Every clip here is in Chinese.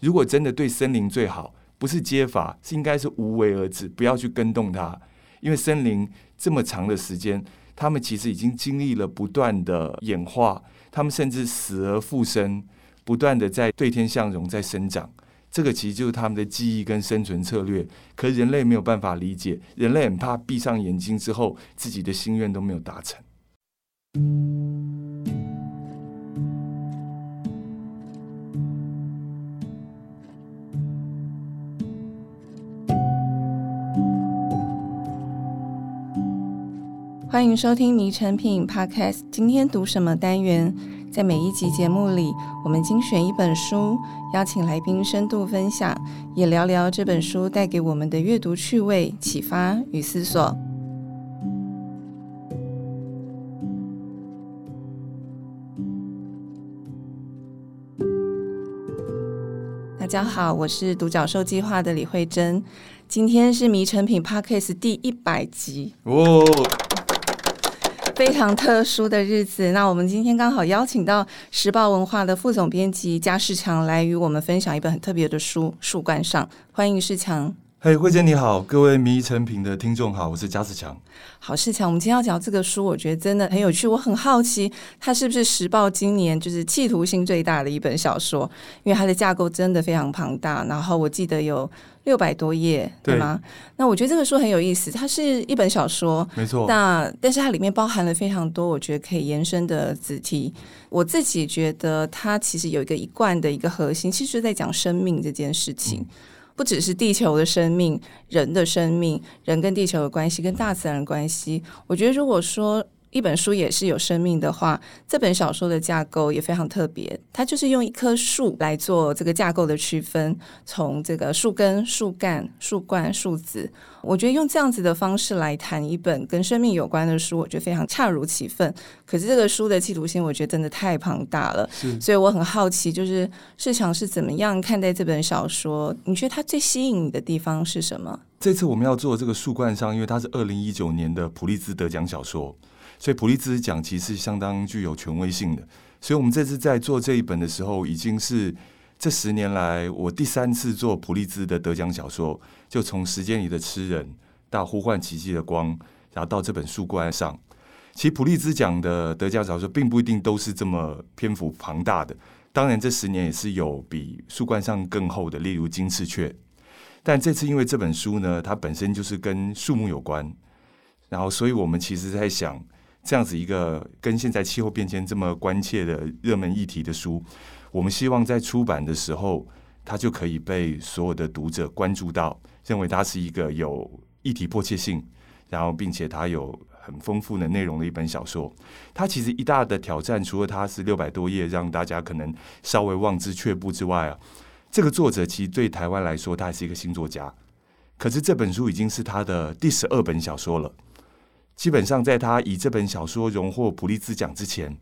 如果真的对森林最好，不是接法，是应该是无为而治，不要去跟动它。因为森林这么长的时间，他们其实已经经历了不断的演化，他们甚至死而复生，不断的在对天向荣，在生长。这个其实就是他们的记忆跟生存策略，可人类没有办法理解，人类很怕闭上眼睛之后，自己的心愿都没有达成。欢迎收听《迷诚品》Podcast，今天读什么单元？在每一集节目里，我们精选一本书，邀请来宾深度分享，也聊聊这本书带给我们的阅读趣味、启发与思索。大家好，我是独角兽计划的李惠珍，今天是《迷诚品》Podcast 第一百集哦。非常特殊的日子，那我们今天刚好邀请到时报文化的副总编辑加世强来与我们分享一本很特别的书《树冠上》，欢迎世强。嘿，慧姐你好，各位迷成品的听众好，我是贾世强。好，世强，我们今天要讲这个书，我觉得真的很有趣，我很好奇，它是不是时报今年就是企图心最大的一本小说？因为它的架构真的非常庞大，然后我记得有六百多页，对吗？那我觉得这个书很有意思，它是一本小说，没错。那但是它里面包含了非常多，我觉得可以延伸的子题。我自己觉得它其实有一个一贯的一个核心，其实就在讲生命这件事情。嗯不只是地球的生命，人的生命，人跟地球的关系，跟大自然的关系。我觉得，如果说一本书也是有生命的话，这本小说的架构也非常特别。它就是用一棵树来做这个架构的区分，从这个树根、树干、树冠、树子。我觉得用这样子的方式来谈一本跟生命有关的书，我觉得非常恰如其分。可是这个书的企图心，我觉得真的太庞大了。所以我很好奇，就是市场是怎么样看待这本小说？你觉得它最吸引你的地方是什么？这次我们要做这个树冠上，因为它是二零一九年的普利兹得奖小说。所以普利兹奖其实相当具有权威性的，所以我们这次在做这一本的时候，已经是这十年来我第三次做普利兹的得奖小说，就从时间里的痴人到呼唤奇迹的光，然后到这本树冠上。其实普利兹奖的得奖小说并不一定都是这么篇幅庞大的，当然这十年也是有比树冠上更厚的，例如金翅雀。但这次因为这本书呢，它本身就是跟树木有关，然后所以我们其实在想。这样子一个跟现在气候变迁这么关切的热门议题的书，我们希望在出版的时候，它就可以被所有的读者关注到，认为它是一个有议题迫切性，然后并且它有很丰富的内容的一本小说。它其实一大的挑战，除了它是六百多页，让大家可能稍微望之却步之外啊，这个作者其实对台湾来说，他还是一个新作家。可是这本书已经是他的第十二本小说了。基本上，在他以这本小说荣获普利兹奖之前，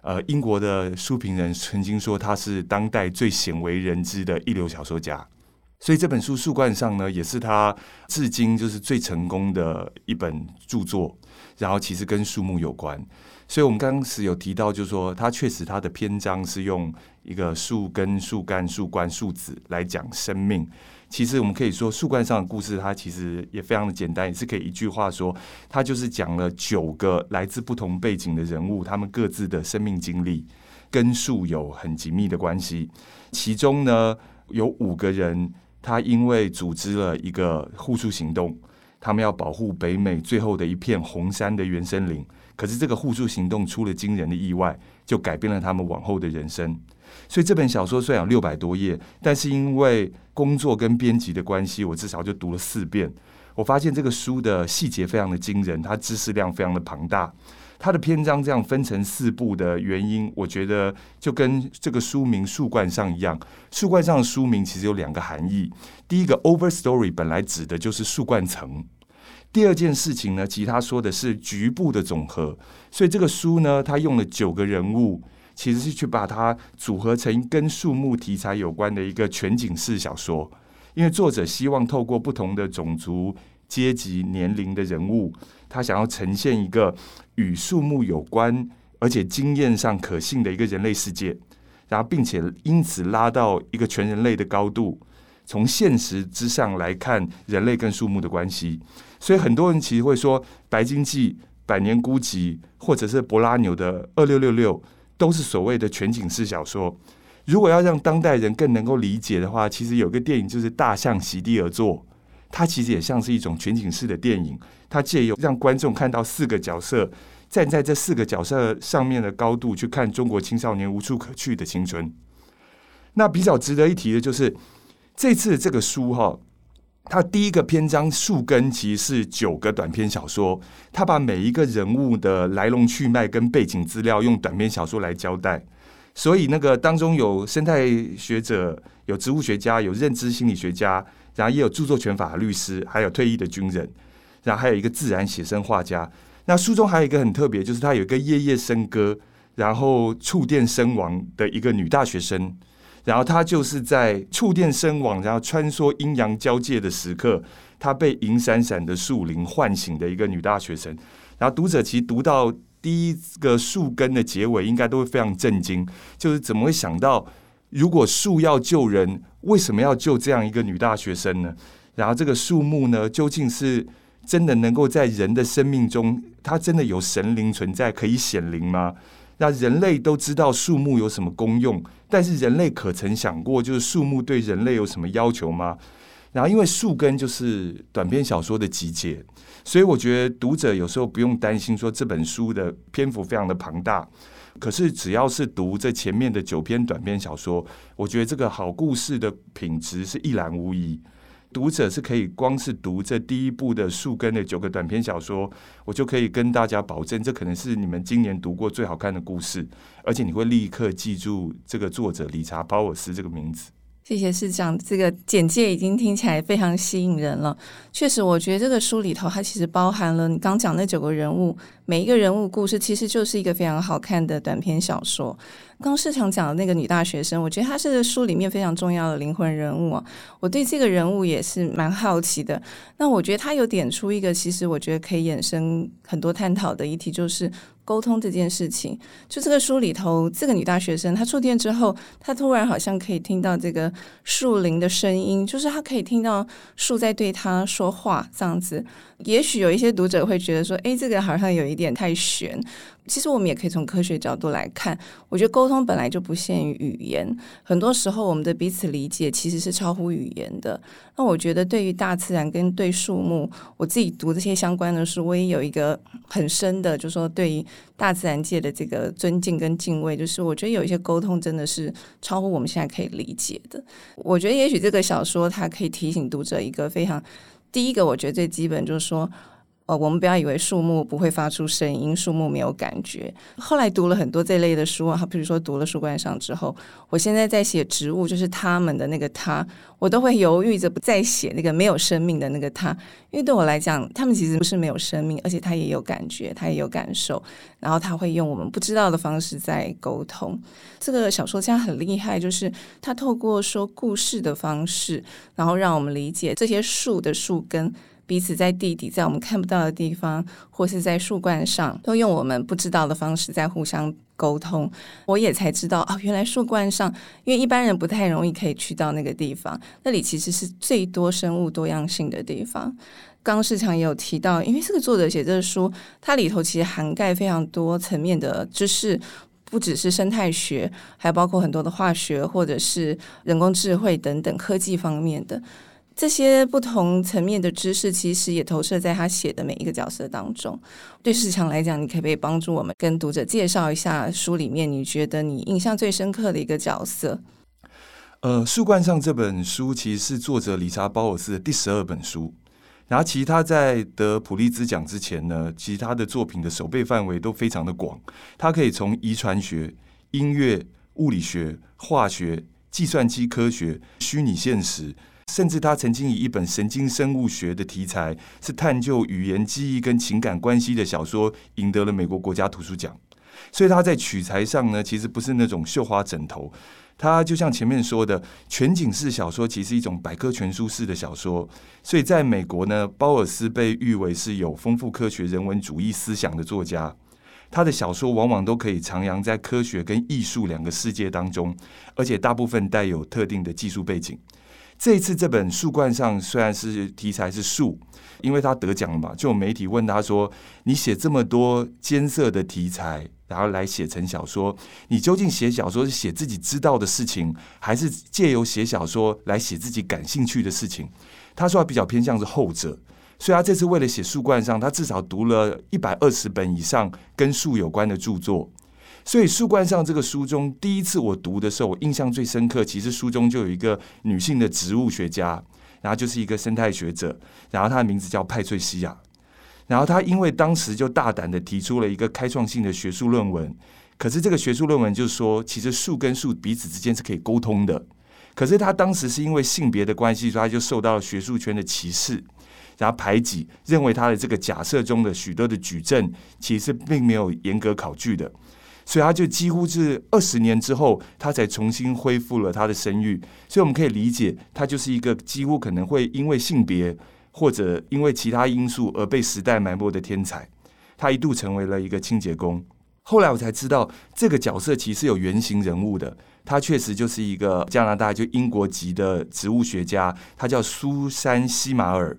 呃，英国的书评人曾经说他是当代最鲜为人知的一流小说家。所以这本书《树冠上》呢，也是他至今就是最成功的一本著作。然后，其实跟树木有关。所以我们刚开始有提到，就是说他确实他的篇章是用一个树根、树干、树冠、树子来讲生命。其实我们可以说，树冠上的故事，它其实也非常的简单，也是可以一句话说，它就是讲了九个来自不同背景的人物，他们各自的生命经历跟树有很紧密的关系。其中呢，有五个人，他因为组织了一个护树行动，他们要保护北美最后的一片红杉的原生林。可是这个护树行动出了惊人的意外，就改变了他们往后的人生。所以这本小说虽然有六百多页，但是因为工作跟编辑的关系，我至少就读了四遍。我发现这个书的细节非常的惊人，它知识量非常的庞大。它的篇章这样分成四部的原因，我觉得就跟这个书名《树冠上》一样。树冠上的书名其实有两个含义：第一个，overstory 本来指的就是树冠层；第二件事情呢，其他说的是局部的总和。所以这个书呢，它用了九个人物。其实是去把它组合成跟树木题材有关的一个全景式小说，因为作者希望透过不同的种族、阶级、年龄的人物，他想要呈现一个与树木有关而且经验上可信的一个人类世界。然后并且因此拉到一个全人类的高度，从现实之上来看人类跟树木的关系。所以很多人其实会说，《白鲸记》、《百年孤寂》或者是柏拉纽的《二六六六》都是所谓的全景式小说。如果要让当代人更能够理解的话，其实有个电影就是《大象席地而坐》，它其实也像是一种全景式的电影。它借由让观众看到四个角色站在这四个角色上面的高度去看中国青少年无处可去的青春。那比较值得一提的就是这次这个书哈。他第一个篇章树根其实是九个短篇小说，他把每一个人物的来龙去脉跟背景资料用短篇小说来交代，所以那个当中有生态学者、有植物学家、有认知心理学家，然后也有著作权法律师，还有退役的军人，然后还有一个自然写生画家。那书中还有一个很特别，就是他有一个夜夜笙歌，然后触电身亡的一个女大学生。然后他就是在触电身亡，然后穿梭阴阳交界的时刻，他被银闪闪的树林唤醒的一个女大学生。然后读者其实读到第一个树根的结尾，应该都会非常震惊，就是怎么会想到，如果树要救人，为什么要救这样一个女大学生呢？然后这个树木呢，究竟是真的能够在人的生命中，它真的有神灵存在，可以显灵吗？那人类都知道树木有什么功用，但是人类可曾想过，就是树木对人类有什么要求吗？然后，因为树根就是短篇小说的集结，所以我觉得读者有时候不用担心说这本书的篇幅非常的庞大。可是，只要是读这前面的九篇短篇小说，我觉得这个好故事的品质是一览无遗。读者是可以光是读这第一部的树根的九个短篇小说，我就可以跟大家保证，这可能是你们今年读过最好看的故事，而且你会立刻记住这个作者理查·鲍尔斯这个名字。谢谢市长，这个简介已经听起来非常吸引人了。确实，我觉得这个书里头它其实包含了你刚讲那九个人物，每一个人物故事其实就是一个非常好看的短篇小说。刚市长讲的那个女大学生，我觉得她是书里面非常重要的灵魂人物啊。我对这个人物也是蛮好奇的。那我觉得她有点出一个，其实我觉得可以衍生很多探讨的议题，就是沟通这件事情。就这个书里头，这个女大学生她触电之后，她突然好像可以听到这个树林的声音，就是她可以听到树在对她说话这样子。也许有一些读者会觉得说，诶，这个好像有一点太悬。其实我们也可以从科学角度来看，我觉得沟通本来就不限于语言，很多时候我们的彼此理解其实是超乎语言的。那我觉得对于大自然跟对树木，我自己读这些相关的书，我也有一个很深的，就是说对于大自然界的这个尊敬跟敬畏，就是我觉得有一些沟通真的是超乎我们现在可以理解的。我觉得也许这个小说它可以提醒读者一个非常第一个，我觉得最基本就是说。哦，我们不要以为树木不会发出声音，树木没有感觉。后来读了很多这类的书啊，比如说读了树冠上之后，我现在在写植物，就是他们的那个他，我都会犹豫着不再写那个没有生命的那个他，因为对我来讲，他们其实不是没有生命，而且他也有感觉，他也有感受，然后他会用我们不知道的方式在沟通。这个小说家很厉害，就是他透过说故事的方式，然后让我们理解这些树的树根。彼此在地底，在我们看不到的地方，或是在树冠上，都用我们不知道的方式在互相沟通。我也才知道啊，原来树冠上，因为一般人不太容易可以去到那个地方，那里其实是最多生物多样性的地方。刚市长也有提到，因为这个作者写这个书，它里头其实涵盖非常多层面的知识，不只是生态学，还包括很多的化学或者是人工智慧等等科技方面的。这些不同层面的知识，其实也投射在他写的每一个角色当中。对市场来讲，你可不可以帮助我们跟读者介绍一下书里面你觉得你印象最深刻的一个角色？呃，树冠上这本书其实是作者理查·鲍尔斯的第十二本书。然后，其他在得普利兹奖之前呢，其他的作品的守备范围都非常的广。他可以从遗传学、音乐、物理学、化学、计算机科学、虚拟现实。甚至他曾经以一本神经生物学的题材，是探究语言、记忆跟情感关系的小说，赢得了美国国家图书奖。所以他在取材上呢，其实不是那种绣花枕头。他就像前面说的，全景式小说其实是一种百科全书式的小说。所以在美国呢，鲍尔斯被誉为是有丰富科学人文主义思想的作家。他的小说往往都可以徜徉在科学跟艺术两个世界当中，而且大部分带有特定的技术背景。这一次这本《树冠上》虽然是题材是树，因为他得奖了嘛，就有媒体问他说：“你写这么多艰涩的题材，然后来写成小说，你究竟写小说是写自己知道的事情，还是借由写小说来写自己感兴趣的事情？”他说他比较偏向是后者，所以他这次为了写《树冠上》，他至少读了一百二十本以上跟树有关的著作。所以《树冠上》这个书中，第一次我读的时候，我印象最深刻。其实书中就有一个女性的植物学家，然后就是一个生态学者，然后她的名字叫派翠西亚。然后她因为当时就大胆的提出了一个开创性的学术论文，可是这个学术论文就是说，其实树跟树彼此之间是可以沟通的。可是她当时是因为性别的关系，所以她就受到了学术圈的歧视，然后排挤，认为她的这个假设中的许多的举证，其实并没有严格考据的。所以他就几乎是二十年之后，他才重新恢复了他的声誉。所以我们可以理解，他就是一个几乎可能会因为性别或者因为其他因素而被时代埋没的天才。他一度成为了一个清洁工。后来我才知道，这个角色其实有原型人物的。他确实就是一个加拿大就英国籍的植物学家，他叫苏珊·西马尔。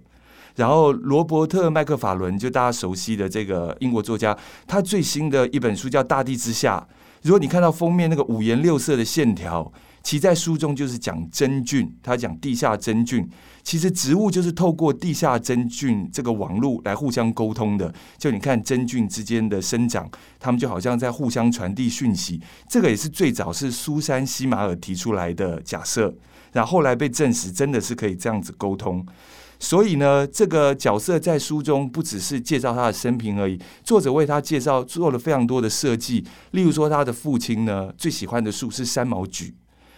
然后，罗伯特·麦克法伦就大家熟悉的这个英国作家，他最新的一本书叫《大地之下》。如果你看到封面那个五颜六色的线条，其在书中就是讲真菌，他讲地下真菌。其实植物就是透过地下真菌这个网络来互相沟通的。就你看真菌之间的生长，他们就好像在互相传递讯息。这个也是最早是苏珊·西马尔提出来的假设，然后后来被证实真的是可以这样子沟通。所以呢，这个角色在书中不只是介绍他的生平而已，作者为他介绍做了非常多的设计。例如说，他的父亲呢最喜欢的树是三毛櫸，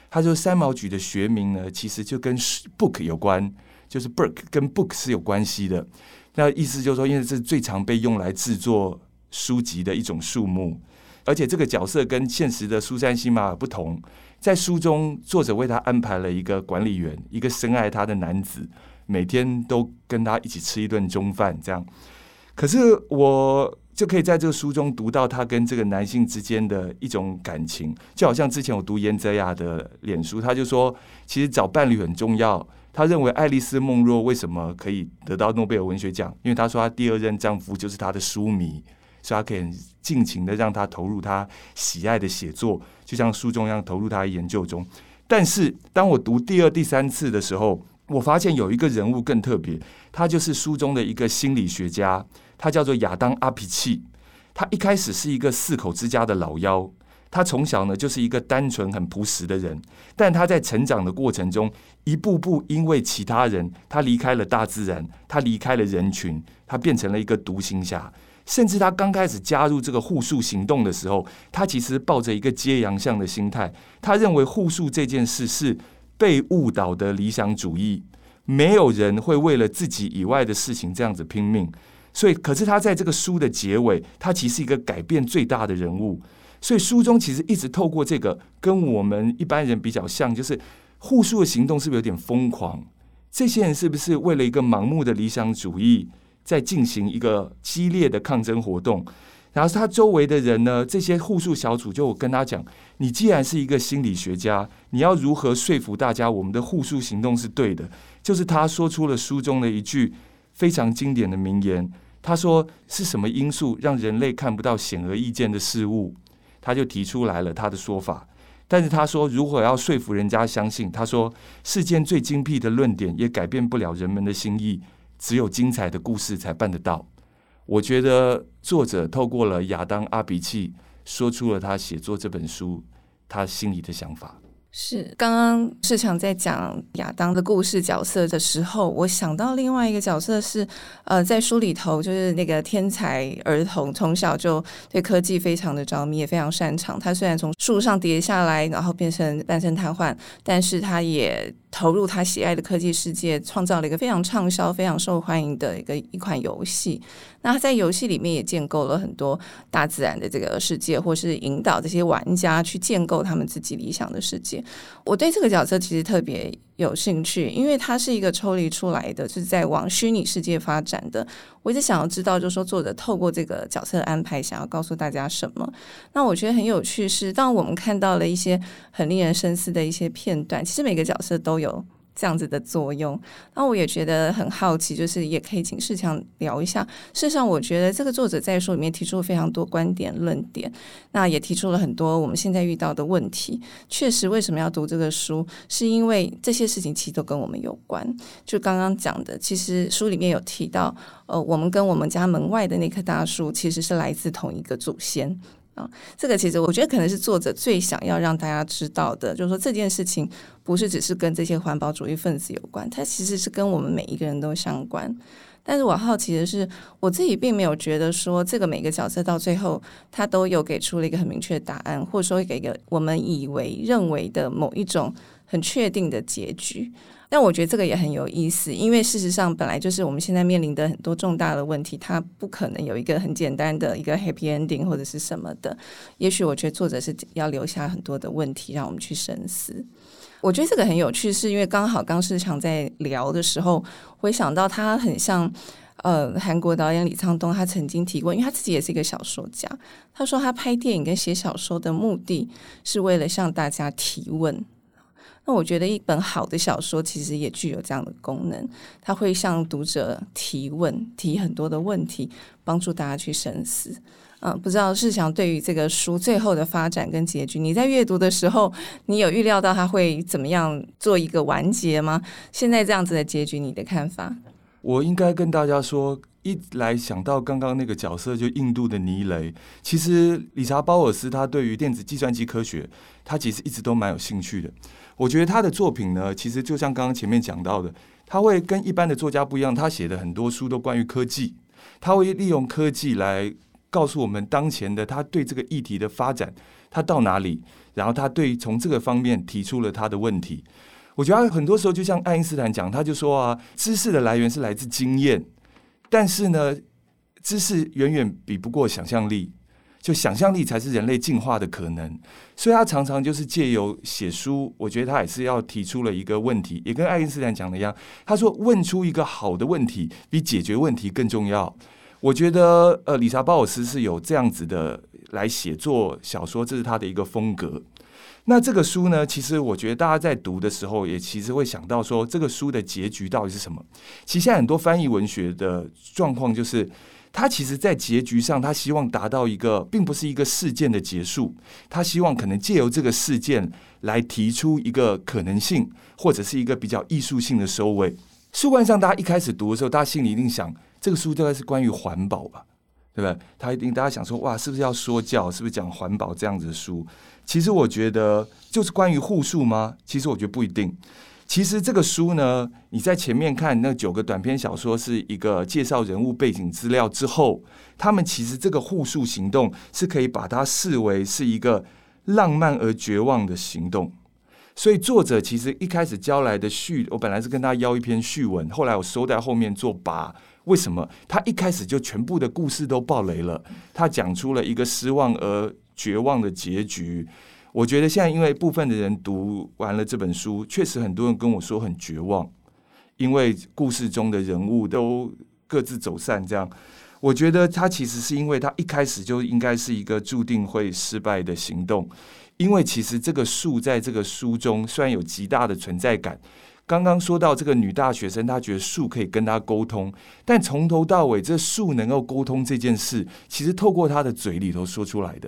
他说三毛櫸的学名呢其实就跟 book 有关，就是 book 跟 book 是有关系的。那意思就是说，因为这是最常被用来制作书籍的一种树木，而且这个角色跟现实的苏珊西马尔不同，在书中作者为他安排了一个管理员，一个深爱他的男子。每天都跟他一起吃一顿中饭，这样。可是我就可以在这个书中读到他跟这个男性之间的一种感情，就好像之前我读严泽雅的脸书，他就说，其实找伴侣很重要。他认为爱丽丝梦若为什么可以得到诺贝尔文学奖？因为他说他第二任丈夫就是他的书迷，所以他可以尽情的让他投入他喜爱的写作，就像书中一样投入他的研究中。但是当我读第二、第三次的时候，我发现有一个人物更特别，他就是书中的一个心理学家，他叫做亚当·阿皮契。他一开始是一个四口之家的老幺，他从小呢就是一个单纯、很朴实的人，但他在成长的过程中，一步步因为其他人，他离开了大自然，他离开了人群，他变成了一个独行侠。甚至他刚开始加入这个护树行动的时候，他其实抱着一个揭阳相的心态，他认为护树这件事是。被误导的理想主义，没有人会为了自己以外的事情这样子拼命。所以，可是他在这个书的结尾，他其实是一个改变最大的人物。所以，书中其实一直透过这个，跟我们一般人比较像，就是护树的行动是不是有点疯狂？这些人是不是为了一个盲目的理想主义，在进行一个激烈的抗争活动？然后他周围的人呢，这些护树小组就跟他讲：“你既然是一个心理学家，你要如何说服大家我们的护树行动是对的？”就是他说出了书中的一句非常经典的名言。他说：“是什么因素让人类看不到显而易见的事物？”他就提出来了他的说法。但是他说：“如果要说服人家相信，他说世间最精辟的论点也改变不了人们的心意，只有精彩的故事才办得到。”我觉得作者透过了亚当·阿比契，说出了他写作这本书他心里的想法。是，刚刚世强在讲亚当的故事角色的时候，我想到另外一个角色是，呃，在书里头就是那个天才儿童，从小就对科技非常的着迷，也非常擅长。他虽然从树上跌下来，然后变成半身瘫痪，但是他也投入他喜爱的科技世界，创造了一个非常畅销、非常受欢迎的一个一款游戏。那他在游戏里面也建构了很多大自然的这个世界，或是引导这些玩家去建构他们自己理想的世界。我对这个角色其实特别有兴趣，因为他是一个抽离出来的，就是在往虚拟世界发展的。我一直想要知道，就是说作者透过这个角色安排，想要告诉大家什么？那我觉得很有趣是，当我们看到了一些很令人深思的一些片段，其实每个角色都有。这样子的作用，那我也觉得很好奇，就是也可以请士强聊一下。事实上，我觉得这个作者在书里面提出了非常多观点、论点，那也提出了很多我们现在遇到的问题。确实，为什么要读这个书？是因为这些事情其实都跟我们有关。就刚刚讲的，其实书里面有提到，呃，我们跟我们家门外的那棵大树其实是来自同一个祖先。这个其实我觉得可能是作者最想要让大家知道的，就是说这件事情不是只是跟这些环保主义分子有关，它其实是跟我们每一个人都相关。但是我好奇的是，我自己并没有觉得说这个每个角色到最后他都有给出了一个很明确的答案，或者说给一个我们以为认为的某一种很确定的结局。但我觉得这个也很有意思，因为事实上本来就是我们现在面临的很多重大的问题，它不可能有一个很简单的一个 happy ending 或者是什么的。也许我觉得作者是要留下很多的问题让我们去深思。我觉得这个很有趣，是因为刚好刚市场在聊的时候，会想到他很像呃韩国导演李沧东，他曾经提过，因为他自己也是一个小说家，他说他拍电影跟写小说的目的是为了向大家提问。那我觉得一本好的小说其实也具有这样的功能，它会向读者提问，提很多的问题，帮助大家去深思。嗯，不知道士强对于这个书最后的发展跟结局，你在阅读的时候，你有预料到它会怎么样做一个完结吗？现在这样子的结局，你的看法？我应该跟大家说，一来想到刚刚那个角色，就印度的尼雷。其实理查·鲍尔斯他对于电子计算机科学，他其实一直都蛮有兴趣的。我觉得他的作品呢，其实就像刚刚前面讲到的，他会跟一般的作家不一样。他写的很多书都关于科技，他会利用科技来告诉我们当前的他对这个议题的发展，他到哪里，然后他对从这个方面提出了他的问题。我觉得很多时候就像爱因斯坦讲，他就说啊，知识的来源是来自经验，但是呢，知识远远比不过想象力。就想象力才是人类进化的可能，所以他常常就是借由写书，我觉得他也是要提出了一个问题，也跟爱因斯坦讲的一样，他说问出一个好的问题比解决问题更重要。我觉得呃，理查·鲍尔斯是有这样子的来写作小说，这是他的一个风格。那这个书呢，其实我觉得大家在读的时候，也其实会想到说，这个书的结局到底是什么？其实现在很多翻译文学的状况就是。他其实，在结局上，他希望达到一个，并不是一个事件的结束。他希望可能借由这个事件来提出一个可能性，或者是一个比较艺术性的收尾。书观上，大家一开始读的时候，大家心里一定想，这个书大概是关于环保吧，对不对？他一定大家想说，哇，是不是要说教？是不是讲环保这样子的书？其实我觉得，就是关于护树吗？其实我觉得不一定。其实这个书呢，你在前面看那九个短篇小说是一个介绍人物背景资料之后，他们其实这个护树行动是可以把它视为是一个浪漫而绝望的行动。所以作者其实一开始交来的序，我本来是跟他邀一篇序文，后来我收在后面做跋。为什么？他一开始就全部的故事都爆雷了，他讲出了一个失望而绝望的结局。我觉得现在，因为部分的人读完了这本书，确实很多人跟我说很绝望，因为故事中的人物都各自走散。这样，我觉得他其实是因为他一开始就应该是一个注定会失败的行动，因为其实这个树在这个书中虽然有极大的存在感。刚刚说到这个女大学生，她觉得树可以跟她沟通，但从头到尾，这树能够沟通这件事，其实透过她的嘴里头说出来的。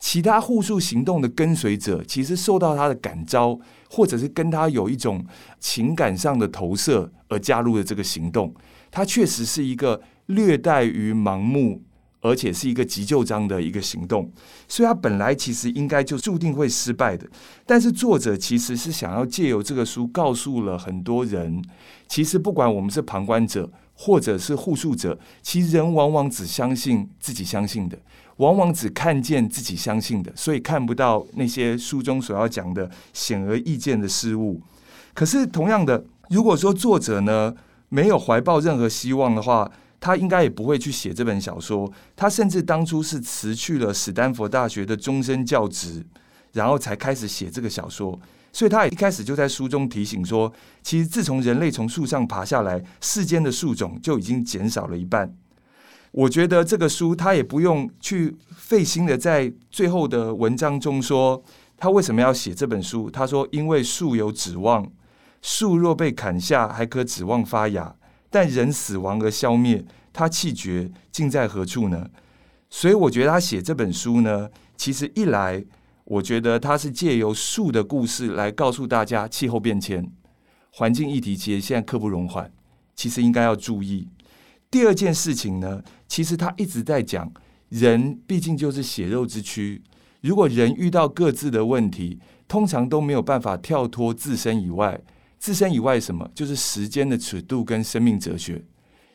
其他护树行动的跟随者，其实受到他的感召，或者是跟他有一种情感上的投射而加入了这个行动。他确实是一个略带于盲目，而且是一个急就章的一个行动。所以，他本来其实应该就注定会失败的。但是，作者其实是想要借由这个书，告诉了很多人，其实不管我们是旁观者，或者是护树者，其实人往往只相信自己相信的。往往只看见自己相信的，所以看不到那些书中所要讲的显而易见的事物。可是，同样的，如果说作者呢没有怀抱任何希望的话，他应该也不会去写这本小说。他甚至当初是辞去了史丹佛大学的终身教职，然后才开始写这个小说。所以他也一开始就在书中提醒说，其实自从人类从树上爬下来，世间的树种就已经减少了一半。我觉得这个书他也不用去费心的在最后的文章中说他为什么要写这本书。他说，因为树有指望，树若被砍下还可指望发芽，但人死亡而消灭，他气绝，竟在何处呢？所以我觉得他写这本书呢，其实一来，我觉得他是借由树的故事来告诉大家气候变迁、环境议题，其实现在刻不容缓，其实应该要注意。第二件事情呢，其实他一直在讲，人毕竟就是血肉之躯。如果人遇到各自的问题，通常都没有办法跳脱自身以外。自身以外什么？就是时间的尺度跟生命哲学。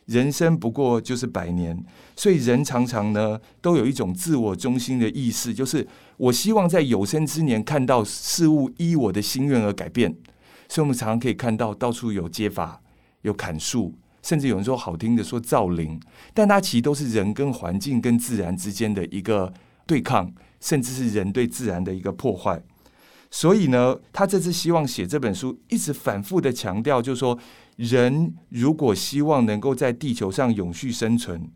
人生不过就是百年，所以人常常呢都有一种自我中心的意识，就是我希望在有生之年看到事物依我的心愿而改变。所以我们常常可以看到到处有揭伐、有砍树。甚至有人说好听的说造林，但它其实都是人跟环境跟自然之间的一个对抗，甚至是人对自然的一个破坏。所以呢，他这次希望写这本书，一直反复的强调，就是说，人如果希望能够在地球上永续生存，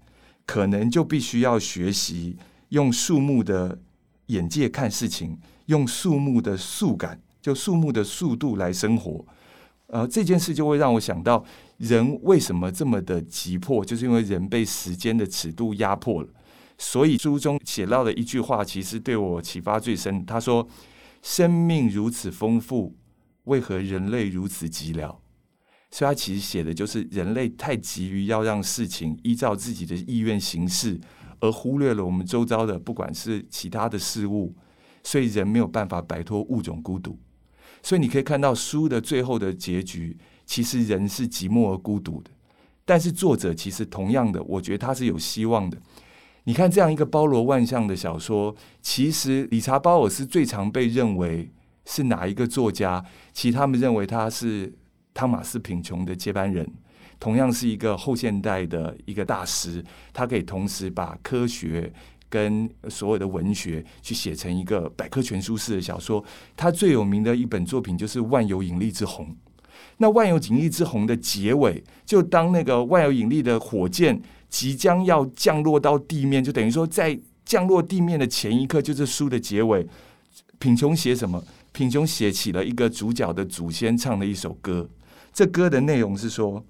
可能就必须要学习用树木的眼界看事情，用树木的速感，就树木的速度来生活。呃，这件事就会让我想到。人为什么这么的急迫？就是因为人被时间的尺度压迫了。所以书中写到的一句话，其实对我启发最深。他说：“生命如此丰富，为何人类如此寂寥？”所以他其实写的就是人类太急于要让事情依照自己的意愿行事，而忽略了我们周遭的不管是其他的事物，所以人没有办法摆脱物种孤独。所以你可以看到书的最后的结局。其实人是寂寞而孤独的，但是作者其实同样的，我觉得他是有希望的。你看这样一个包罗万象的小说，其实理查·鲍尔斯最常被认为是哪一个作家？其实他们认为他是汤马斯·品琼的接班人，同样是一个后现代的一个大师。他可以同时把科学跟所有的文学去写成一个百科全书式的小说。他最有名的一本作品就是《万有引力之虹》。那万有引力之虹的结尾，就当那个万有引力的火箭即将要降落到地面，就等于说在降落地面的前一刻，就是书的结尾。品琼写什么？品琼写起了一个主角的祖先唱的一首歌。这歌的内容是说：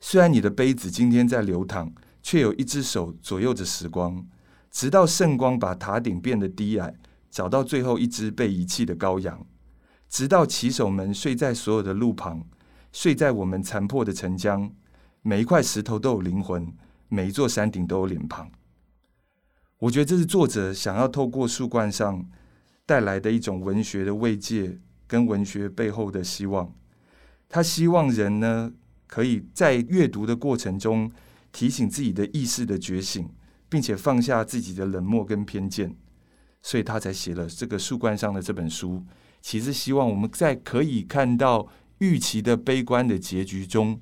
虽然你的杯子今天在流淌，却有一只手左右着时光，直到圣光把塔顶变得低矮，找到最后一只被遗弃的羔羊。直到骑手们睡在所有的路旁，睡在我们残破的城江，每一块石头都有灵魂，每一座山顶都有脸庞。我觉得这是作者想要透过树冠上带来的一种文学的慰藉，跟文学背后的希望。他希望人呢，可以在阅读的过程中提醒自己的意识的觉醒，并且放下自己的冷漠跟偏见，所以他才写了这个树冠上的这本书。其实希望我们在可以看到预期的悲观的结局中，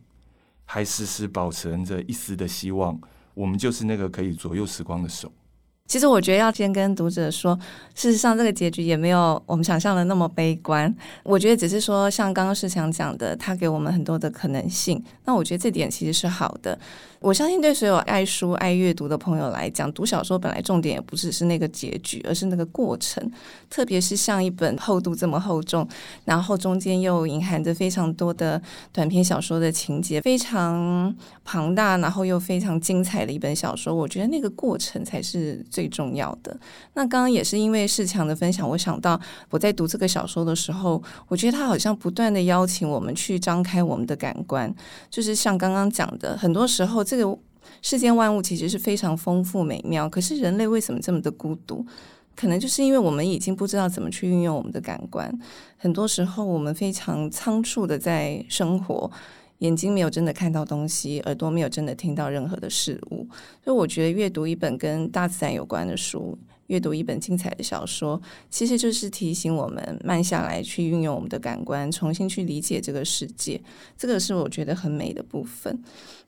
还时时保持着一丝的希望。我们就是那个可以左右时光的手。其实我觉得要先跟读者说，事实上这个结局也没有我们想象的那么悲观。我觉得只是说，像刚刚世强讲的，他给我们很多的可能性。那我觉得这点其实是好的。我相信对所有爱书、爱阅读的朋友来讲，读小说本来重点也不只是那个结局，而是那个过程。特别是像一本厚度这么厚重，然后中间又隐含着非常多的短篇小说的情节，非常庞大，然后又非常精彩的一本小说。我觉得那个过程才是最重要的。那刚刚也是因为世强的分享，我想到我在读这个小说的时候，我觉得他好像不断的邀请我们去张开我们的感官，就是像刚刚讲的，很多时候。这个世间万物其实是非常丰富美妙，可是人类为什么这么的孤独？可能就是因为我们已经不知道怎么去运用我们的感官。很多时候，我们非常仓促的在生活，眼睛没有真的看到东西，耳朵没有真的听到任何的事物。所以，我觉得阅读一本跟大自然有关的书。阅读一本精彩的小说，其实就是提醒我们慢下来，去运用我们的感官，重新去理解这个世界。这个是我觉得很美的部分。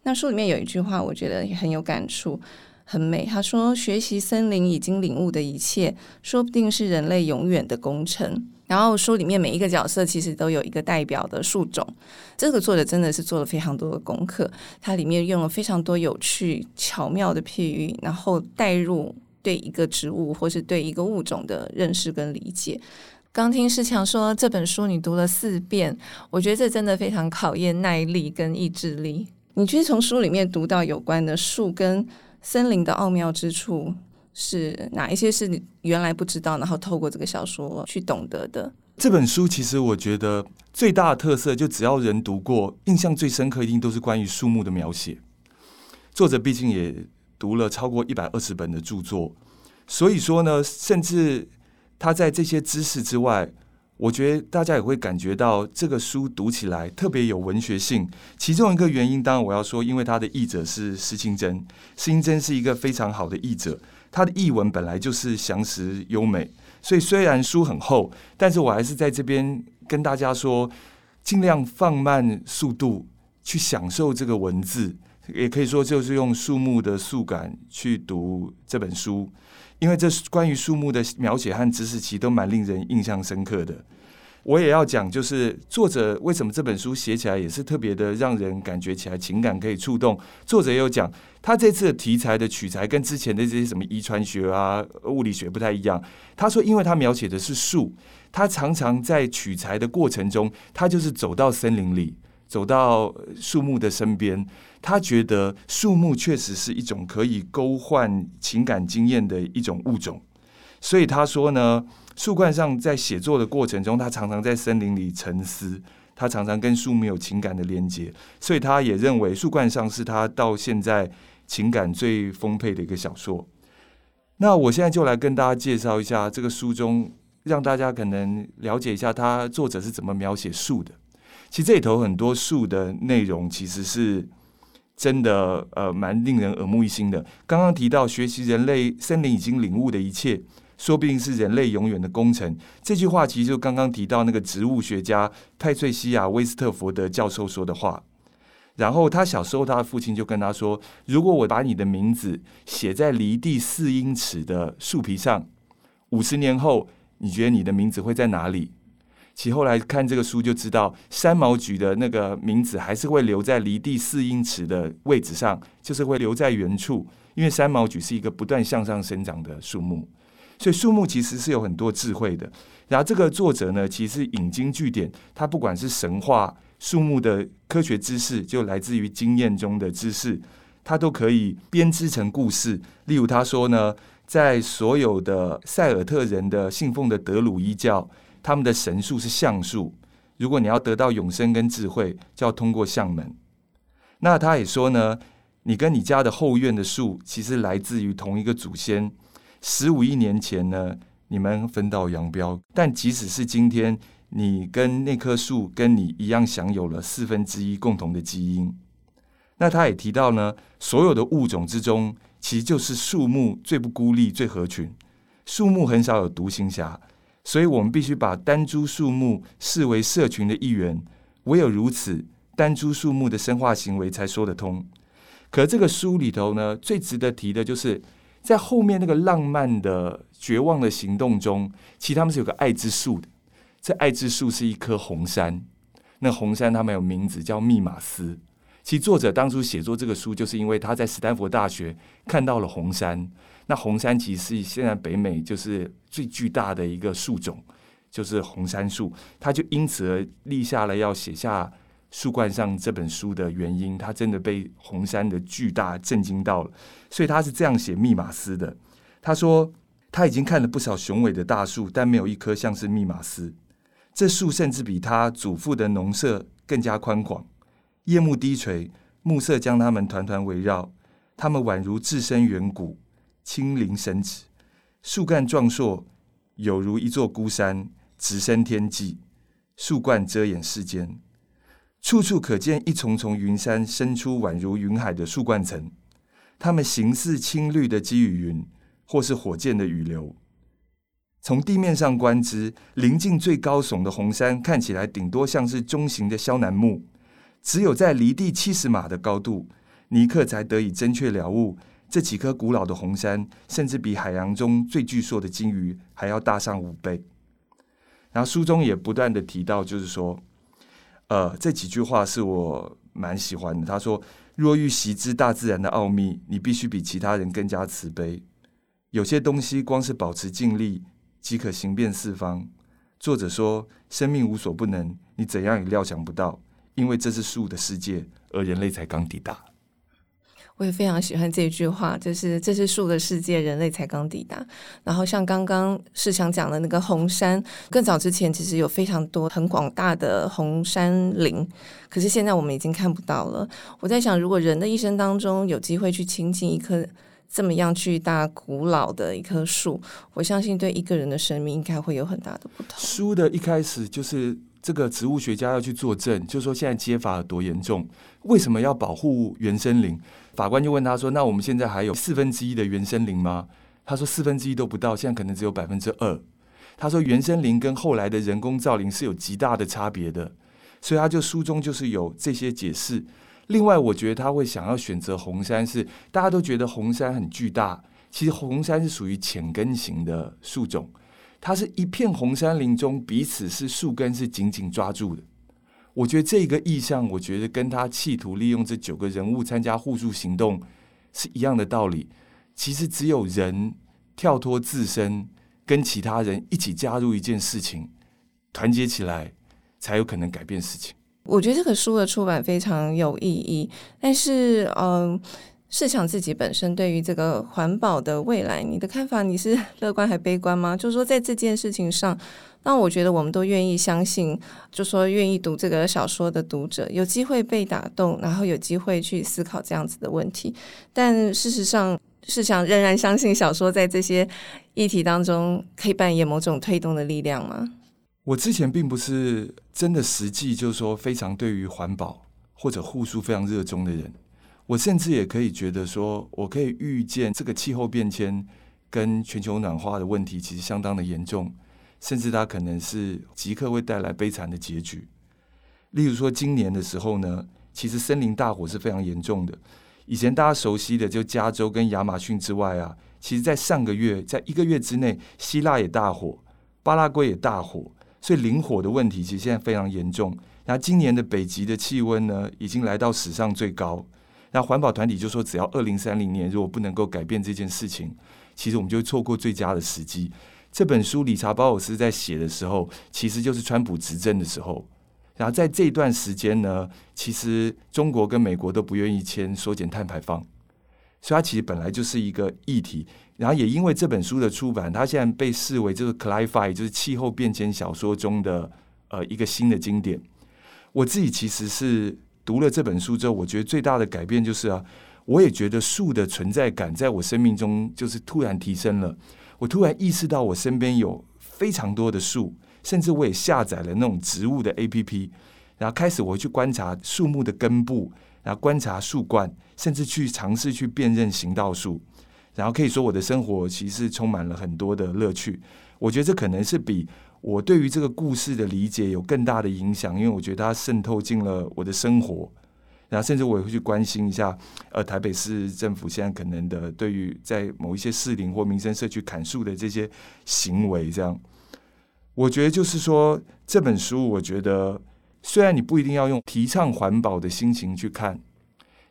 那书里面有一句话，我觉得也很有感触，很美。他说：“学习森林已经领悟的一切，说不定是人类永远的工程。”然后书里面每一个角色其实都有一个代表的树种。这个作者真的是做了非常多的功课，它里面用了非常多有趣巧妙的譬喻，然后带入对一个植物或是对一个物种的认识跟理解。刚听世强说这本书你读了四遍，我觉得这真的非常考验耐力跟意志力。你其实从书里面读到有关的树跟森林的奥妙之处是哪一些？是你原来不知道，然后透过这个小说去懂得的？这本书其实我觉得最大的特色，就只要人读过，印象最深刻一定都是关于树木的描写。作者毕竟也读了超过一百二十本的著作，所以说呢，甚至。他在这些知识之外，我觉得大家也会感觉到这个书读起来特别有文学性。其中一个原因，当然我要说，因为他的译者是施清真，施清真是一个非常好的译者，他的译文本来就是详实优美，所以虽然书很厚，但是我还是在这边跟大家说，尽量放慢速度去享受这个文字，也可以说就是用树木的树感去读这本书。因为这关于树木的描写和知识，其实都蛮令人印象深刻的。我也要讲，就是作者为什么这本书写起来也是特别的，让人感觉起来情感可以触动。作者也有讲，他这次的题材的取材跟之前的这些什么遗传学啊、物理学不太一样。他说，因为他描写的是树，他常常在取材的过程中，他就是走到森林里。走到树木的身边，他觉得树木确实是一种可以勾唤情感经验的一种物种，所以他说呢，树冠上在写作的过程中，他常常在森林里沉思，他常常跟树木有情感的连接，所以他也认为树冠上是他到现在情感最丰沛的一个小说。那我现在就来跟大家介绍一下这个书中，让大家可能了解一下他作者是怎么描写树的。其实这里头很多树的内容，其实是真的，呃，蛮令人耳目一新的。刚刚提到学习人类森林已经领悟的一切，说不定是人类永远的功臣。这句话其实就刚刚提到那个植物学家派翠西亚·威斯特福德教授说的话。然后他小时候，他的父亲就跟他说：“如果我把你的名字写在离地四英尺的树皮上，五十年后，你觉得你的名字会在哪里？”其后来看这个书就知道，三毛菊的那个名字还是会留在离地四英尺的位置上，就是会留在原处，因为三毛菊是一个不断向上生长的树木，所以树木其实是有很多智慧的。然后这个作者呢，其实引经据典，他不管是神话、树木的科学知识，就来自于经验中的知识，他都可以编织成故事。例如他说呢，在所有的塞尔特人的信奉的德鲁伊教。他们的神树是橡树，如果你要得到永生跟智慧，就要通过橡门。那他也说呢，你跟你家的后院的树其实来自于同一个祖先。十五亿年前呢，你们分道扬镳，但即使是今天，你跟那棵树跟你一样，享有了四分之一共同的基因。那他也提到呢，所有的物种之中，其实就是树木最不孤立、最合群。树木很少有独行侠。所以我们必须把单株树木视为社群的一员，唯有如此，单株树木的生化行为才说得通。可这个书里头呢，最值得提的就是在后面那个浪漫的绝望的行动中，其实他们是有个爱之树的。这爱之树是一棵红杉，那红杉他们有名字叫密码斯。其实作者当初写作这个书，就是因为他在斯坦福大学看到了红杉。那红杉其实现在北美就是最巨大的一个树种，就是红杉树。他就因此而立下了要写下树冠上这本书的原因。他真的被红杉的巨大震惊到了，所以他是这样写密码斯的。他说他已经看了不少雄伟的大树，但没有一棵像是密码斯。这树甚至比他祖父的农舍更加宽广，夜幕低垂，暮色将它们团团围绕，它们宛如置身远古。亲临神旨，树干壮硕，有如一座孤山，直升天际。树冠遮掩世间，处处可见一丛丛云杉伸出，宛如云海的树冠层。它们形似青绿的积雨云，或是火箭的雨流。从地面上观之，临近最高耸的红杉看起来顶多像是中型的肖楠木。只有在离地七十码的高度，尼克才得以真确了悟。这几棵古老的红杉，甚至比海洋中最巨硕的鲸鱼还要大上五倍。然后书中也不断的提到，就是说，呃，这几句话是我蛮喜欢的。他说：“若欲习知大自然的奥秘，你必须比其他人更加慈悲。有些东西光是保持静力即可行遍四方。”作者说：“生命无所不能，你怎样也料想不到，因为这是树的世界，而人类才刚抵达。”我也非常喜欢这句话，就是这是树的世界，人类才刚抵达。然后像刚刚世强讲的那个红杉，更早之前其实有非常多很广大的红杉林，可是现在我们已经看不到了。我在想，如果人的一生当中有机会去亲近一棵这么样巨大、古老的一棵树，我相信对一个人的生命应该会有很大的不同。书的一开始就是这个植物学家要去作证，就说现在揭发有多严重，为什么要保护原生林？法官就问他说：“那我们现在还有四分之一的原生林吗？”他说：“四分之一都不到，现在可能只有百分之二。”他说：“原生林跟后来的人工造林是有极大的差别的。”所以他就书中就是有这些解释。另外，我觉得他会想要选择红杉是大家都觉得红杉很巨大，其实红杉是属于浅根型的树种，它是一片红杉林中彼此是树根是紧紧抓住的。我觉得这个意象，我觉得跟他企图利用这九个人物参加互助行动是一样的道理。其实只有人跳脱自身，跟其他人一起加入一件事情，团结起来，才有可能改变事情。我觉得这个书的出版非常有意义，但是，嗯，市场自己本身对于这个环保的未来，你的看法，你是乐观还悲观吗？就是说，在这件事情上。那我觉得我们都愿意相信，就说愿意读这个小说的读者有机会被打动，然后有机会去思考这样子的问题。但事实上，是想仍然相信小说在这些议题当中可以扮演某种推动的力量吗？我之前并不是真的实际，就是说非常对于环保或者护树非常热衷的人。我甚至也可以觉得说，我可以预见这个气候变迁跟全球暖化的问题其实相当的严重。甚至它可能是即刻会带来悲惨的结局。例如说，今年的时候呢，其实森林大火是非常严重的。以前大家熟悉的就加州跟亚马逊之外啊，其实在上个月，在一个月之内，希腊也大火，巴拉圭也大火，所以林火的问题其实现在非常严重。那今年的北极的气温呢，已经来到史上最高。那环保团体就说，只要二零三零年如果不能够改变这件事情，其实我们就错过最佳的时机。这本书理查·鲍尔斯在写的时候，其实就是川普执政的时候。然后在这段时间呢，其实中国跟美国都不愿意签缩减碳排放，所以它其实本来就是一个议题。然后也因为这本书的出版，它现在被视为就是 Climate 就是气候变迁小说中的呃一个新的经典。我自己其实是读了这本书之后，我觉得最大的改变就是啊，我也觉得树的存在感在我生命中就是突然提升了。我突然意识到，我身边有非常多的树，甚至我也下载了那种植物的 APP，然后开始我去观察树木的根部，然后观察树冠，甚至去尝试去辨认行道树，然后可以说我的生活其实充满了很多的乐趣。我觉得这可能是比我对于这个故事的理解有更大的影响，因为我觉得它渗透进了我的生活。然后，甚至我也会去关心一下，呃，台北市政府现在可能的对于在某一些士林或民生社区砍树的这些行为，这样，我觉得就是说，这本书，我觉得虽然你不一定要用提倡环保的心情去看，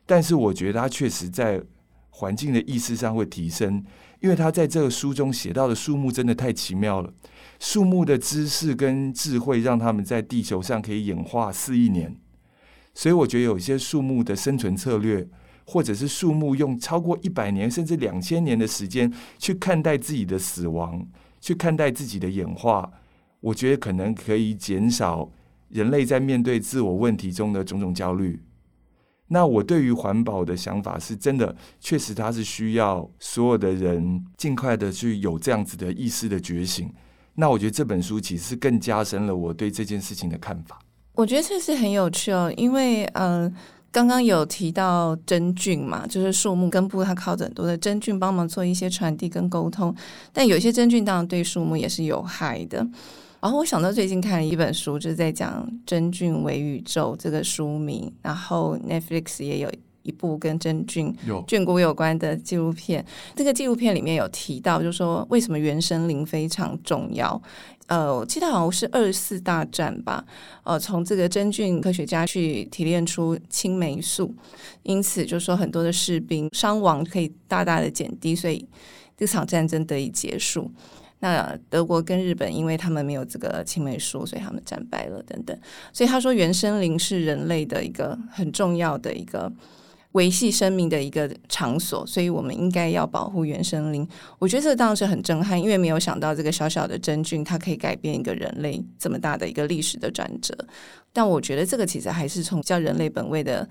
但是我觉得它确实在环境的意识上会提升，因为他在这个书中写到的树木真的太奇妙了，树木的知识跟智慧让他们在地球上可以演化四亿年。所以我觉得有一些树木的生存策略，或者是树木用超过一百年甚至两千年的时间去看待自己的死亡，去看待自己的演化，我觉得可能可以减少人类在面对自我问题中的种种焦虑。那我对于环保的想法是真的，确实它是需要所有的人尽快的去有这样子的意识的觉醒。那我觉得这本书其实更加深了我对这件事情的看法。我觉得这是很有趣哦，因为嗯、呃，刚刚有提到真菌嘛，就是树木根部它靠着很多的真菌帮忙做一些传递跟沟通，但有些真菌当然对树木也是有害的。然后我想到最近看了一本书，就是在讲《真菌为宇宙》这个书名，然后 Netflix 也有一部跟真菌有菌菇有关的纪录片。这个纪录片里面有提到，就是说为什么原生林非常重要。呃，我记得好像是二四大战吧。呃，从这个真菌科学家去提炼出青霉素，因此就是说很多的士兵伤亡可以大大的减低，所以这场战争得以结束。那德国跟日本，因为他们没有这个青霉素，所以他们战败了等等。所以他说，原生林是人类的一个很重要的一个。维系生命的一个场所，所以我们应该要保护原生林。我觉得这当然是很震撼，因为没有想到这个小小的真菌，它可以改变一个人类这么大的一个历史的转折。但我觉得这个其实还是从叫人类本位的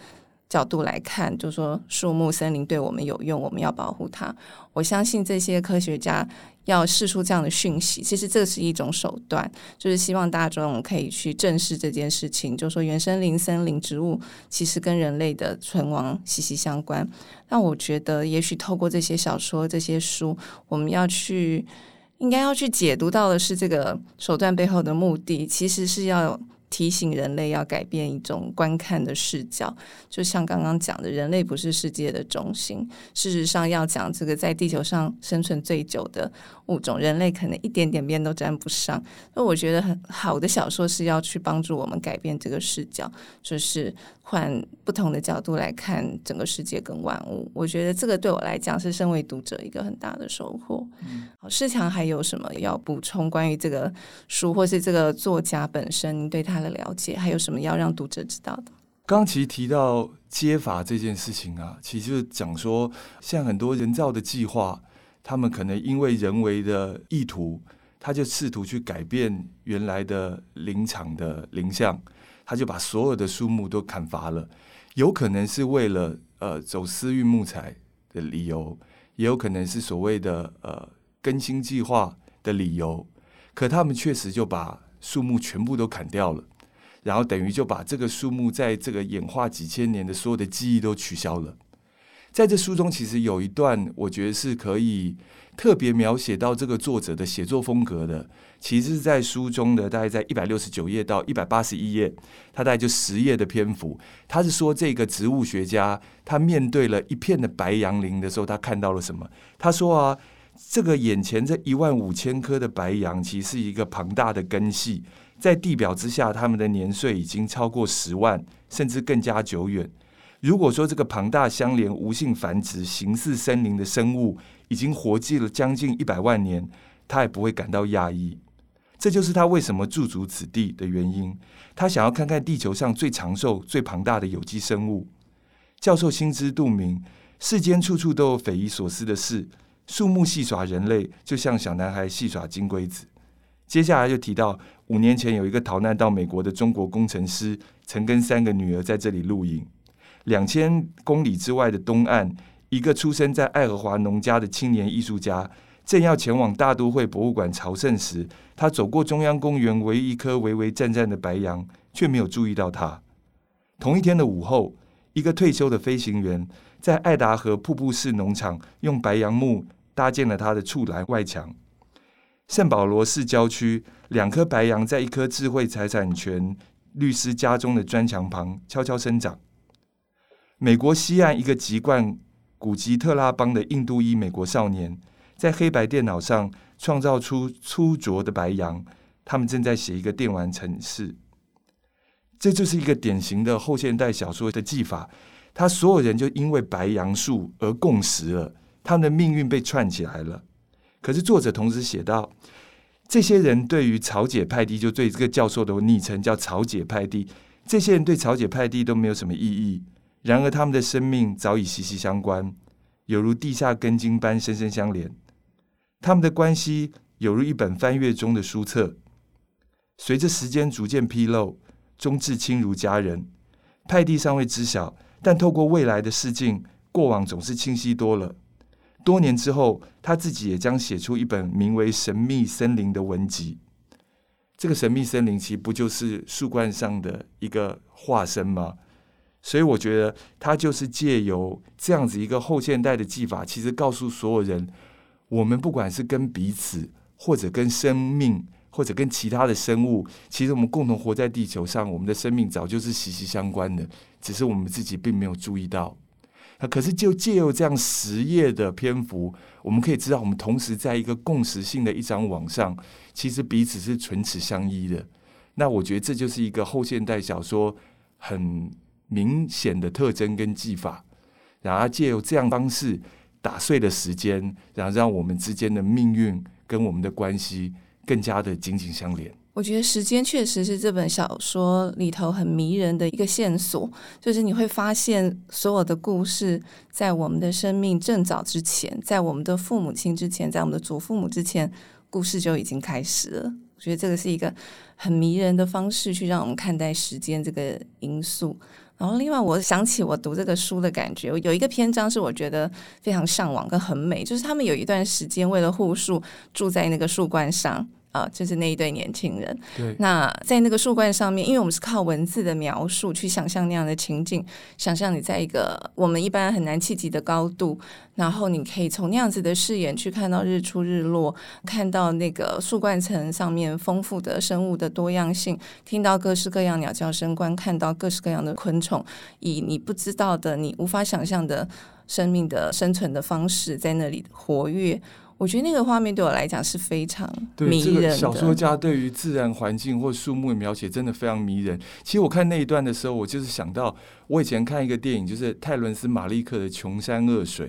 角度来看，就是说树木森林对我们有用，我们要保护它。我相信这些科学家要释出这样的讯息，其实这是一种手段，就是希望大众可以去正视这件事情。就是说原生林、森林、植物其实跟人类的存亡息息相关。那我觉得，也许透过这些小说、这些书，我们要去应该要去解读到的是这个手段背后的目的，其实是要。提醒人类要改变一种观看的视角，就像刚刚讲的，人类不是世界的中心。事实上，要讲这个在地球上生存最久的物种，人类可能一点点边都沾不上。那我觉得很好的小说是要去帮助我们改变这个视角，就是换不同的角度来看整个世界跟万物。我觉得这个对我来讲是身为读者一个很大的收获。嗯，好，世强还有什么要补充关于这个书，或是这个作家本身，你对他的了解，还有什么要让读者知道的？刚其实提到接法这件事情啊，其实就是讲说，像很多人造的计划，他们可能因为人为的意图，他就试图去改变原来的林场的林相，他就把所有的树木都砍伐了，有可能是为了呃走私运木材的理由，也有可能是所谓的呃更新计划的理由，可他们确实就把树木全部都砍掉了。然后等于就把这个树木在这个演化几千年的所有的记忆都取消了。在这书中，其实有一段我觉得是可以特别描写到这个作者的写作风格的。其实是在书中的大概在一百六十九页到一百八十一页，他大概就十页的篇幅。他是说这个植物学家他面对了一片的白杨林的时候，他看到了什么？他说啊，这个眼前这一万五千棵的白杨，其实是一个庞大的根系。在地表之下，它们的年岁已经超过十万，甚至更加久远。如果说这个庞大相连、无性繁殖、形似森林的生物已经活迹了将近一百万年，他也不会感到讶异。这就是他为什么驻足此地的原因。他想要看看地球上最长寿、最庞大的有机生物。教授心知肚明，世间处处都有匪夷所思的事。树木戏耍人类，就像小男孩戏耍金龟子。接下来就提到，五年前有一个逃难到美国的中国工程师，曾跟三个女儿在这里露营。两千公里之外的东岸，一个出生在爱荷华农家的青年艺术家，正要前往大都会博物馆朝圣时，他走过中央公园唯一一棵巍巍战战的白杨，却没有注意到它。同一天的午后，一个退休的飞行员在爱达荷瀑布式农场用白杨木搭建了他的栅栏外墙。圣保罗市郊区，两棵白杨在一棵智慧财产权律师家中的砖墙旁悄悄生长。美国西岸一个籍贯古吉特拉邦的印度裔美国少年，在黑白电脑上创造出粗拙的白杨，他们正在写一个电玩程式。这就是一个典型的后现代小说的技法，他所有人就因为白杨树而共识了，他们的命运被串起来了。可是作者同时写道，这些人对于曹姐派蒂，就对这个教授的昵称叫曹姐派蒂，这些人对曹姐派蒂都没有什么意义。然而他们的生命早已息息相关，犹如地下根茎般深深相连。他们的关系犹如一本翻阅中的书册，随着时间逐渐披露，终至亲如家人。派蒂尚未知晓，但透过未来的视镜，过往总是清晰多了。多年之后，他自己也将写出一本名为《神秘森林》的文集。这个神秘森林其实不就是树冠上的一个化身吗？所以我觉得他就是借由这样子一个后现代的技法，其实告诉所有人：我们不管是跟彼此，或者跟生命，或者跟其他的生物，其实我们共同活在地球上，我们的生命早就是息息相关的，只是我们自己并没有注意到。那可是就借由这样十页的篇幅，我们可以知道，我们同时在一个共识性的一张网上，其实彼此是唇齿相依的。那我觉得这就是一个后现代小说很明显的特征跟技法，然后借由这样方式打碎了时间，然后让我们之间的命运跟我们的关系更加的紧紧相连。我觉得时间确实是这本小说里头很迷人的一个线索，就是你会发现所有的故事在我们的生命正早之前，在我们的父母亲之前，在我们的祖父母之前，故事就已经开始了。我觉得这个是一个很迷人的方式去让我们看待时间这个因素。然后，另外我想起我读这个书的感觉，有一个篇章是我觉得非常向往跟很美，就是他们有一段时间为了护树，住在那个树冠上。啊，就是那一对年轻人。对，那在那个树冠上面，因为我们是靠文字的描述去想象那样的情景，想象你在一个我们一般很难企及的高度，然后你可以从那样子的视野去看到日出日落，看到那个树冠层上面丰富的生物的多样性，听到各式各样鸟叫声，观看到各式各样的昆虫，以你不知道的、你无法想象的生命的生存的方式在那里活跃。我觉得那个画面对我来讲是非常迷人的。这个小说家对于自然环境或树木的描写真的非常迷人。其实我看那一段的时候，我就是想到我以前看一个电影，就是泰伦斯·马利克的《穷山恶水》，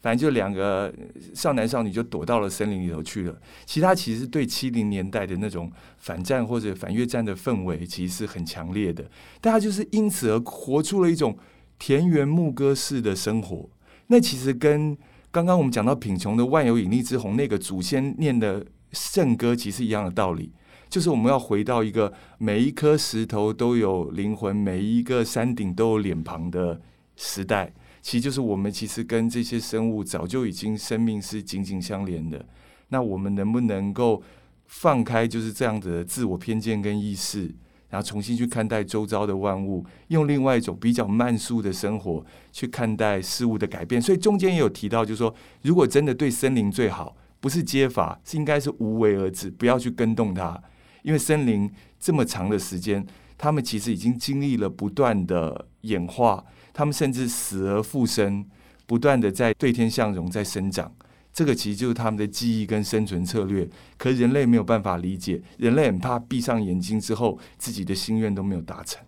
反正就两个少男少女就躲到了森林里头去了。其他其实对七零年代的那种反战或者反越战的氛围，其实是很强烈的。大家就是因此而活出了一种田园牧歌式的生活。那其实跟刚刚我们讲到品穷的《万有引力之虹》，那个祖先念的圣歌，其实一样的道理，就是我们要回到一个每一颗石头都有灵魂，每一个山顶都有脸庞的时代。其实就是我们其实跟这些生物早就已经生命是紧紧相连的。那我们能不能够放开就是这样子的自我偏见跟意识？然后重新去看待周遭的万物，用另外一种比较慢速的生活去看待事物的改变。所以中间也有提到，就是说，如果真的对森林最好，不是接法，是应该是无为而治，不要去跟动它。因为森林这么长的时间，他们其实已经经历了不断的演化，他们甚至死而复生，不断的在对天向荣，在生长。这个其实就是他们的记忆跟生存策略，可是人类没有办法理解，人类很怕闭上眼睛之后，自己的心愿都没有达成。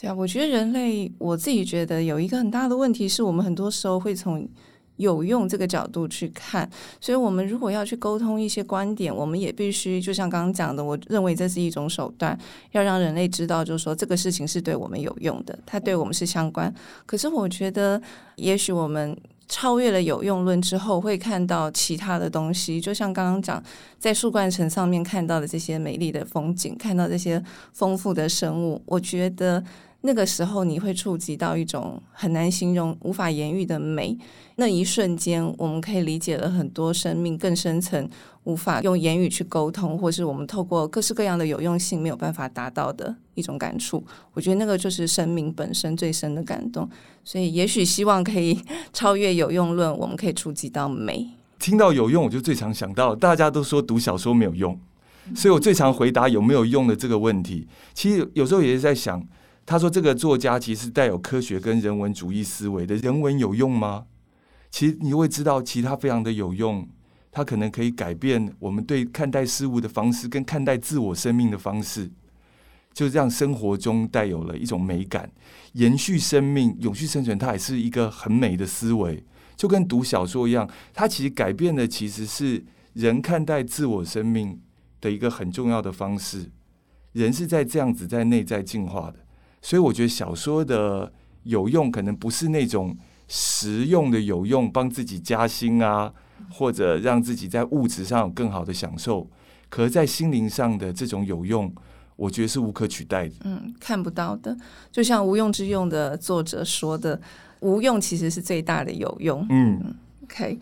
对啊，我觉得人类，我自己觉得有一个很大的问题是，我们很多时候会从有用这个角度去看，所以我们如果要去沟通一些观点，我们也必须就像刚刚讲的，我认为这是一种手段，要让人类知道，就是说这个事情是对我们有用的，它对我们是相关。可是我觉得，也许我们。超越了有用论之后，会看到其他的东西，就像刚刚讲，在树冠层上面看到的这些美丽的风景，看到这些丰富的生物，我觉得。那个时候，你会触及到一种很难形容、无法言喻的美。那一瞬间，我们可以理解了很多生命更深层、无法用言语去沟通，或是我们透过各式各样的有用性没有办法达到的一种感触。我觉得那个就是生命本身最深的感动。所以，也许希望可以超越有用论，我们可以触及到美。听到有用，我就最常想到，大家都说读小说没有用，所以我最常回答有没有用的这个问题。其实有时候也是在想。他说：“这个作家其实带有科学跟人文主义思维的人文有用吗？其实你会知道，其他非常的有用。他可能可以改变我们对看待事物的方式，跟看待自我生命的方式，就让生活中带有了一种美感，延续生命、永续生存。它也是一个很美的思维，就跟读小说一样。它其实改变的其实是人看待自我生命的一个很重要的方式。人是在这样子在内在进化的。”所以我觉得小说的有用，可能不是那种实用的有用，帮自己加薪啊，或者让自己在物质上有更好的享受。可是，在心灵上的这种有用，我觉得是无可取代的。嗯，看不到的，就像《无用之用》的作者说的，无用其实是最大的有用。嗯，嗯，OK。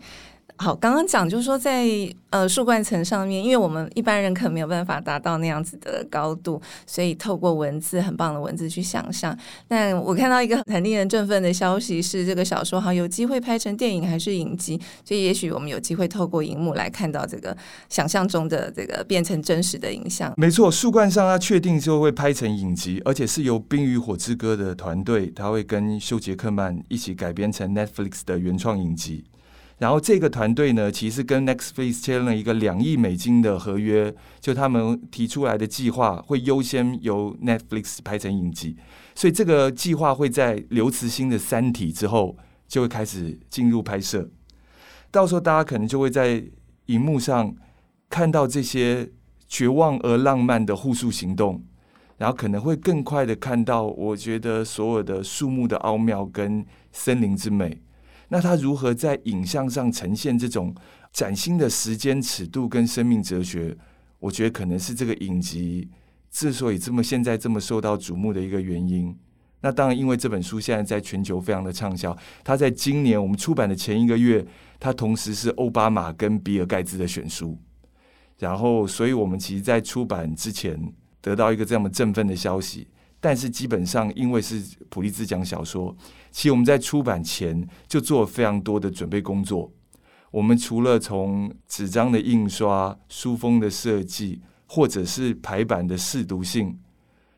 好，刚刚讲就是说在，呃树冠层上面，因为我们一般人可能没有办法达到那样子的高度，所以透过文字很棒的文字去想象。但我看到一个很令人振奋的消息是，这个小说好有机会拍成电影还是影集，所以也许我们有机会透过荧幕来看到这个想象中的这个变成真实的影像。没错，树冠上它确定就会拍成影集，而且是由《冰与火之歌》的团队，他会跟休杰克曼一起改编成 Netflix 的原创影集。然后这个团队呢，其实跟 Netflix 签了一个两亿美金的合约，就他们提出来的计划会优先由 Netflix 拍成影集，所以这个计划会在刘慈欣的《三体》之后就会开始进入拍摄，到时候大家可能就会在荧幕上看到这些绝望而浪漫的互助行动，然后可能会更快的看到，我觉得所有的树木的奥妙跟森林之美。那他如何在影像上呈现这种崭新的时间尺度跟生命哲学？我觉得可能是这个影集之所以这么现在这么受到瞩目的一个原因。那当然，因为这本书现在在全球非常的畅销，它在今年我们出版的前一个月，它同时是奥巴马跟比尔盖茨的选书。然后，所以我们其实，在出版之前得到一个这么振奋的消息。但是基本上，因为是普利兹奖小说，其实我们在出版前就做了非常多的准备工作。我们除了从纸张的印刷、书封的设计，或者是排版的识读性，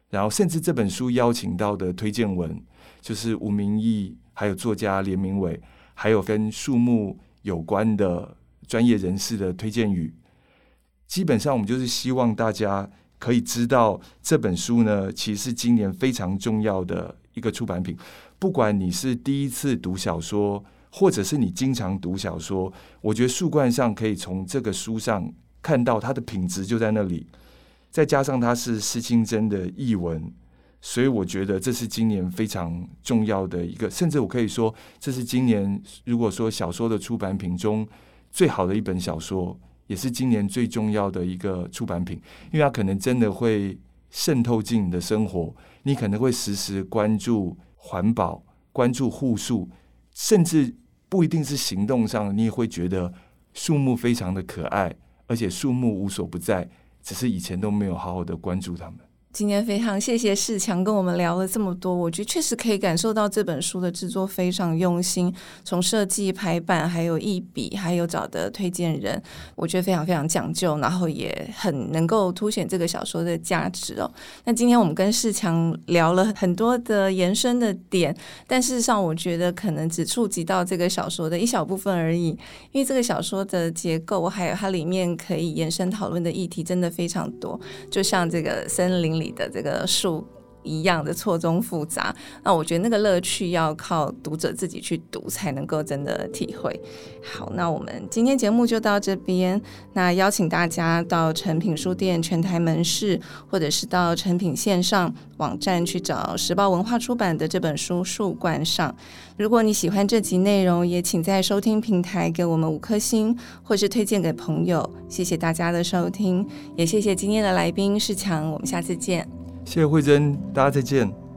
然后甚至这本书邀请到的推荐文，就是吴明义，还有作家连明伟，还有跟树木有关的专业人士的推荐语。基本上，我们就是希望大家。可以知道这本书呢，其实是今年非常重要的一个出版品。不管你是第一次读小说，或者是你经常读小说，我觉得树冠上可以从这个书上看到它的品质就在那里。再加上它是施清真的译文，所以我觉得这是今年非常重要的一个，甚至我可以说，这是今年如果说小说的出版品中最好的一本小说。也是今年最重要的一个出版品，因为它可能真的会渗透进你的生活，你可能会时时关注环保、关注护树，甚至不一定是行动上，你也会觉得树木非常的可爱，而且树木无所不在，只是以前都没有好好的关注它们。今天非常谢谢世强跟我们聊了这么多，我觉得确实可以感受到这本书的制作非常用心，从设计、排版，还有一笔，还有找的推荐人，我觉得非常非常讲究，然后也很能够凸显这个小说的价值哦。那今天我们跟世强聊了很多的延伸的点，但事实上我觉得可能只触及到这个小说的一小部分而已，因为这个小说的结构还有它里面可以延伸讨论的议题真的非常多，就像这个森林里的这个树一样的错综复杂，那我觉得那个乐趣要靠读者自己去读才能够真的体会。好，那我们今天节目就到这边。那邀请大家到诚品书店全台门市，或者是到诚品线上网站去找时报文化出版的这本书《树冠上》。如果你喜欢这集内容，也请在收听平台给我们五颗星，或是推荐给朋友。谢谢大家的收听，也谢谢今天的来宾世强。我们下次见。谢谢慧珍，大家再见。